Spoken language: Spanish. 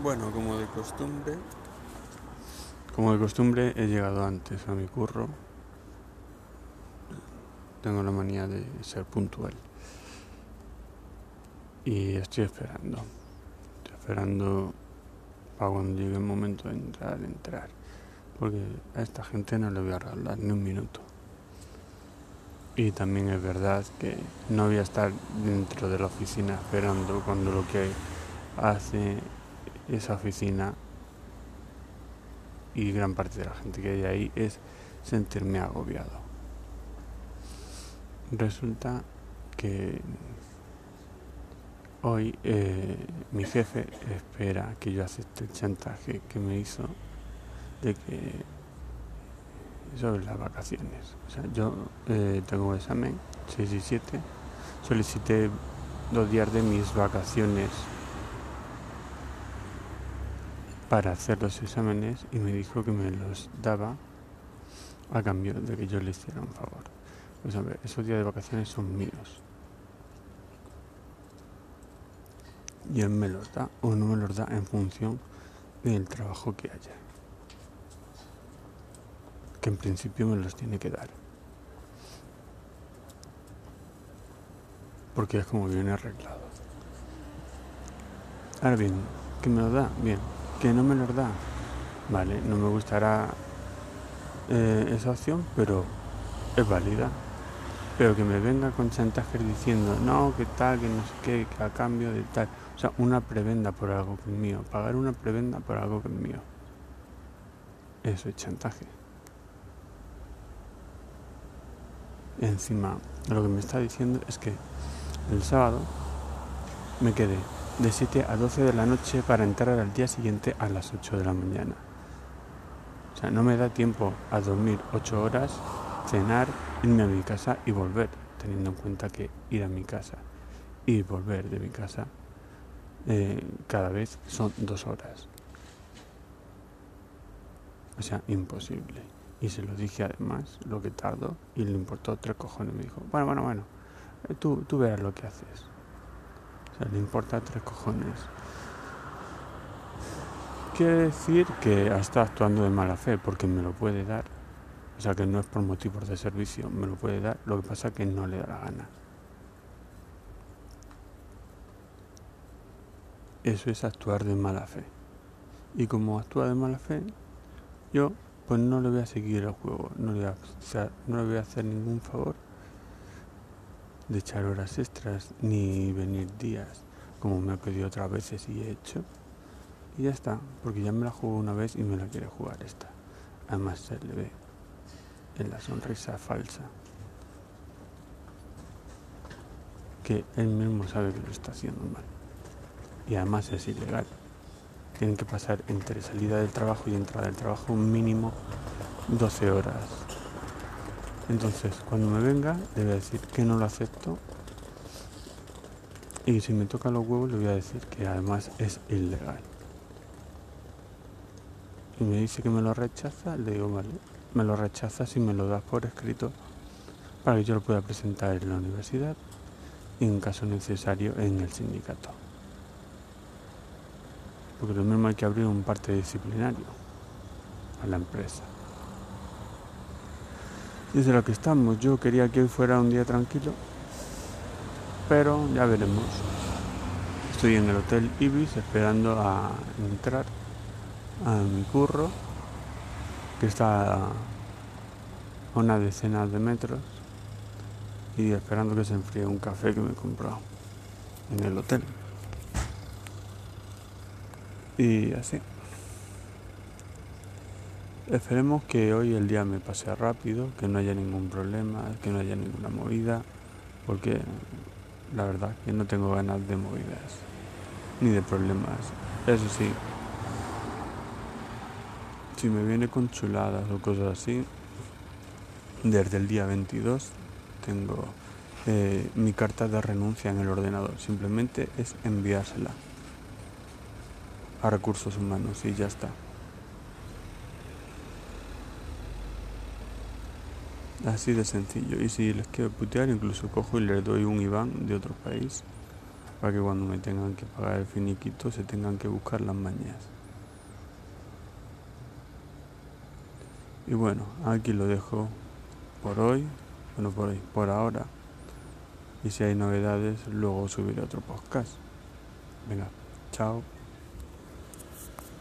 Bueno, como de costumbre, como de costumbre he llegado antes a mi curro. Tengo la manía de ser puntual. Y estoy esperando. Estoy esperando para cuando llegue el momento de entrar, entrar. Porque a esta gente no le voy a regalar ni un minuto. Y también es verdad que no voy a estar dentro de la oficina esperando cuando lo que hace esa oficina y gran parte de la gente que hay ahí es sentirme agobiado. Resulta que hoy eh, mi jefe espera que yo acepte el chantaje que me hizo de que sobre las vacaciones. O sea, yo eh, tengo un examen 6 y 7, solicité dos días de mis vacaciones para hacer los exámenes y me dijo que me los daba a cambio de que yo le hiciera un favor. Pues esos días de vacaciones son míos. Y él me los da o no me los da en función del trabajo que haya. Que en principio me los tiene que dar. Porque es como viene arreglado. Ahora bien, ¿qué me lo da? Bien, que no me los da. Vale, no me gustará eh, esa opción, pero es válida. Pero que me venga con chantajes diciendo, no, que tal, que no sé qué, que a cambio de tal. O sea, una prebenda por algo que es mío. Pagar una prebenda por algo que es mío. Eso es chantaje. Encima, lo que me está diciendo es que el sábado me quedé de 7 a 12 de la noche para entrar al día siguiente a las 8 de la mañana. O sea, no me da tiempo a dormir 8 horas, cenar, irme a mi casa y volver, teniendo en cuenta que ir a mi casa y volver de mi casa eh, cada vez son dos horas. O sea, imposible. Y se lo dije además, lo que tardo, y le importó tres cojones. Me dijo, bueno, bueno, bueno, eh, tú, tú verás lo que haces le importa tres cojones. Quiere decir que está actuando de mala fe porque me lo puede dar. O sea que no es por motivos de servicio, me lo puede dar. Lo que pasa es que no le da la gana. Eso es actuar de mala fe. Y como actúa de mala fe, yo pues no le voy a seguir el juego, no le voy a, no le voy a hacer ningún favor de echar horas extras ni venir días, como me ha pedido otras veces y he hecho. Y ya está, porque ya me la jugó una vez y me la quiere jugar esta. Además se le ve en la sonrisa falsa. Que él mismo sabe que lo está haciendo mal. Y además es ilegal. Tienen que pasar entre salida del trabajo y entrada del trabajo un mínimo 12 horas entonces, cuando me venga, le decir que no lo acepto. Y si me toca los huevos, le voy a decir que además es ilegal. Y me dice que me lo rechaza, le digo, vale, me lo rechazas y me lo das por escrito para que yo lo pueda presentar en la universidad y en caso necesario en el sindicato. Porque lo mismo hay que abrir un parte disciplinario a la empresa. Desde lo que estamos, yo quería que hoy fuera un día tranquilo, pero ya veremos. Estoy en el Hotel Ibis esperando a entrar a mi curro, que está a una decena de metros, y esperando que se enfríe un café que me he comprado en el hotel. Y así. Esperemos que hoy el día me pase rápido, que no haya ningún problema, que no haya ninguna movida, porque la verdad que no tengo ganas de movidas ni de problemas. Eso sí, si me viene con chuladas o cosas así, desde el día 22 tengo eh, mi carta de renuncia en el ordenador. Simplemente es enviársela a recursos humanos y ya está. Así de sencillo. Y si les quiero putear, incluso cojo y les doy un Iván de otro país para que cuando me tengan que pagar el finiquito se tengan que buscar las mañas. Y bueno, aquí lo dejo por hoy, bueno por hoy, por ahora. Y si hay novedades, luego subiré otro podcast. Venga, chao.